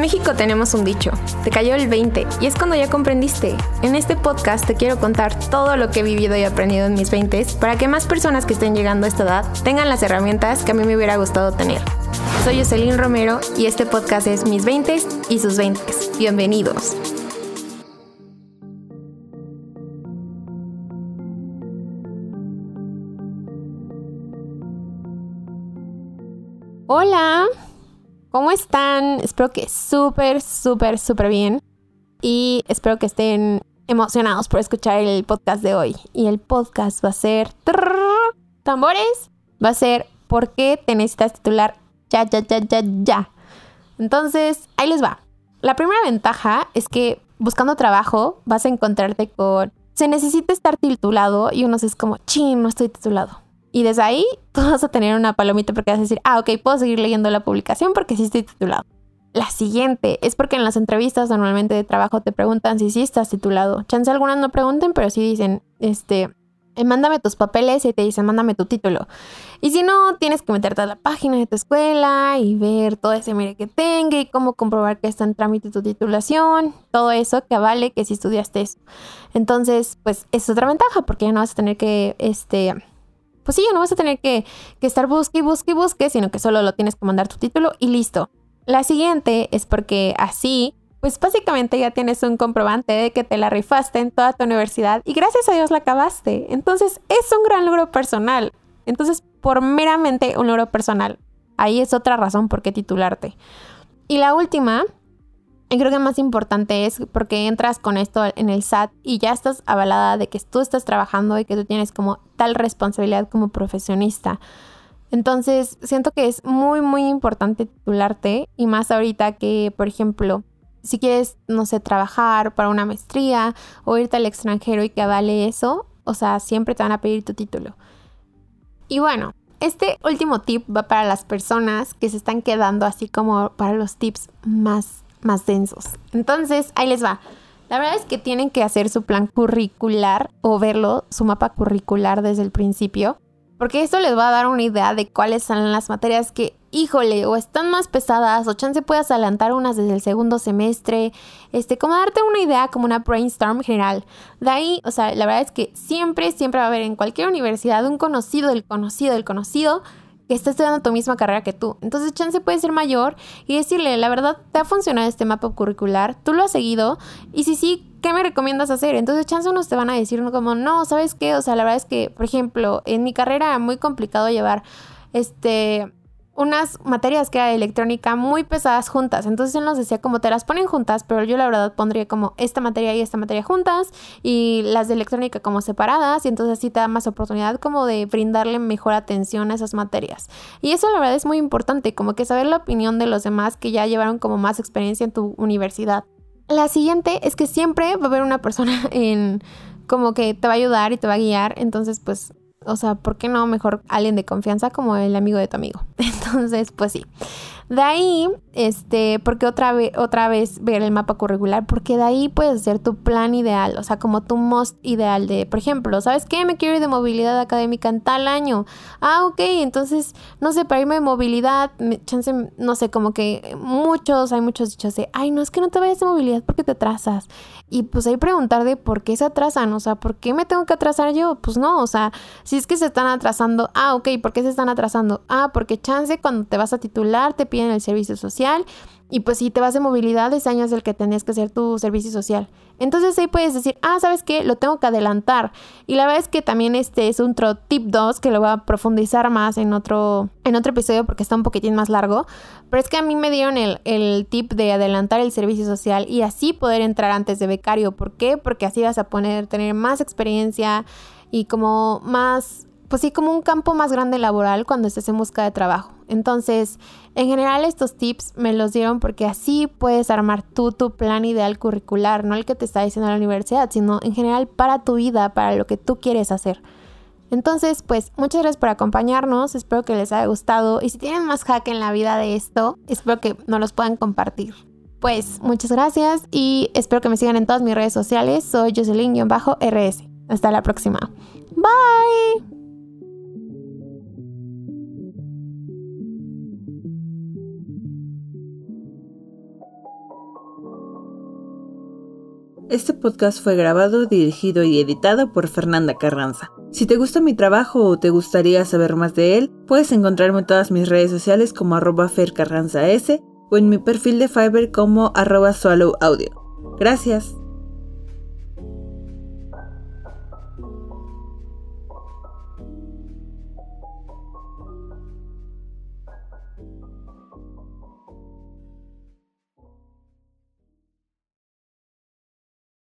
En México tenemos un dicho, te cayó el 20 y es cuando ya comprendiste. En este podcast te quiero contar todo lo que he vivido y aprendido en mis 20 para que más personas que estén llegando a esta edad tengan las herramientas que a mí me hubiera gustado tener. Soy Jocelyn Romero y este podcast es Mis 20 y sus 20. Bienvenidos. Hola, ¿cómo están? Espero que súper, súper, súper bien. Y espero que estén emocionados por escuchar el podcast de hoy. Y el podcast va a ser... tambores. Va a ser ¿Por qué te necesitas titular ya, ya, ya, ya, ya? Entonces, ahí les va. La primera ventaja es que buscando trabajo vas a encontrarte con... Se necesita estar titulado y uno es como, ching, no estoy titulado. Y desde ahí tú vas a tener una palomita porque vas a decir, ah, ok, puedo seguir leyendo la publicación porque sí estoy titulado. La siguiente es porque en las entrevistas normalmente de trabajo te preguntan si sí estás titulado. Chance algunas no pregunten, pero sí dicen, este, eh, mándame tus papeles y te dicen, mándame tu título. Y si no, tienes que meterte a la página de tu escuela y ver todo ese mire que tenga y cómo comprobar que está en trámite tu titulación, todo eso que vale que si estudiaste eso. Entonces, pues es otra ventaja porque ya no vas a tener que, este, pues sí, no vas a tener que, estar busque busque busque, sino que solo lo tienes que mandar tu título y listo. La siguiente es porque así, pues básicamente ya tienes un comprobante de que te la rifaste en toda tu universidad y gracias a Dios la acabaste. Entonces es un gran logro personal. Entonces, por meramente un logro personal. Ahí es otra razón por qué titularte. Y la última y creo que más importante es porque entras con esto en el SAT y ya estás avalada de que tú estás trabajando y que tú tienes como tal responsabilidad como profesionista. Entonces, siento que es muy, muy importante titularte y más ahorita que, por ejemplo, si quieres, no sé, trabajar para una maestría o irte al extranjero y que avale eso, o sea, siempre te van a pedir tu título. Y bueno, este último tip va para las personas que se están quedando así como para los tips más más densos. Entonces, ahí les va. La verdad es que tienen que hacer su plan curricular o verlo, su mapa curricular desde el principio, porque esto les va a dar una idea de cuáles son las materias que, híjole, o están más pesadas, o chance puedas adelantar unas desde el segundo semestre, este, como darte una idea, como una brainstorm general. De ahí, o sea, la verdad es que siempre, siempre va a haber en cualquier universidad un conocido del conocido del conocido que está estudiando tu misma carrera que tú. Entonces, chance puede ser mayor y decirle, la verdad, ¿te ha funcionado este mapa curricular? ¿Tú lo has seguido? Y si sí, ¿qué me recomiendas hacer? Entonces, chance unos te van a decir como, no, ¿sabes qué? O sea, la verdad es que, por ejemplo, en mi carrera muy complicado llevar este unas materias que era de electrónica muy pesadas juntas. Entonces él nos decía como te las ponen juntas, pero yo la verdad pondría como esta materia y esta materia juntas y las de electrónica como separadas y entonces así te da más oportunidad como de brindarle mejor atención a esas materias. Y eso la verdad es muy importante, como que saber la opinión de los demás que ya llevaron como más experiencia en tu universidad. La siguiente es que siempre va a haber una persona en como que te va a ayudar y te va a guiar, entonces pues o sea, ¿por qué no mejor alguien de confianza como el amigo de tu amigo? Entonces, pues sí. De ahí, este, porque otra vez, otra vez ver el mapa curricular, porque de ahí puedes hacer tu plan ideal, o sea, como tu most ideal de, por ejemplo, ¿sabes qué? Me quiero ir de movilidad académica en tal año. Ah, ok, entonces, no sé, para irme de movilidad, chance, no sé, como que muchos, hay muchos dichos de, ay, no, es que no te vayas de movilidad porque te atrasas. Y pues ahí preguntar de por qué se atrasan, o sea, ¿por qué me tengo que atrasar yo? Pues no, o sea, si es que se están atrasando, ah, ok, ¿por qué se están atrasando? Ah, porque chance cuando te vas a titular te piden el servicio social y pues si te vas de movilidad, ese año es el que tenías que hacer tu servicio social. Entonces ahí puedes decir, ah, ¿sabes qué? Lo tengo que adelantar. Y la verdad es que también este es un tip 2 que lo voy a profundizar más en otro, en otro episodio porque está un poquitín más largo. Pero es que a mí me dieron el, el tip de adelantar el servicio social y así poder entrar antes de becario. ¿Por qué? Porque así vas a poner, tener más experiencia y como más pues sí, como un campo más grande laboral cuando estés en busca de trabajo. Entonces, en general estos tips me los dieron porque así puedes armar tú tu plan ideal curricular, no el que te está diciendo la universidad, sino en general para tu vida, para lo que tú quieres hacer. Entonces, pues muchas gracias por acompañarnos, espero que les haya gustado y si tienen más hack en la vida de esto, espero que nos los puedan compartir. Pues muchas gracias y espero que me sigan en todas mis redes sociales, soy Jocelyn-RS. Hasta la próxima. Bye. Este podcast fue grabado, dirigido y editado por Fernanda Carranza. Si te gusta mi trabajo o te gustaría saber más de él, puedes encontrarme en todas mis redes sociales como arroba fercarranzas o en mi perfil de Fiverr como arroba. Gracias.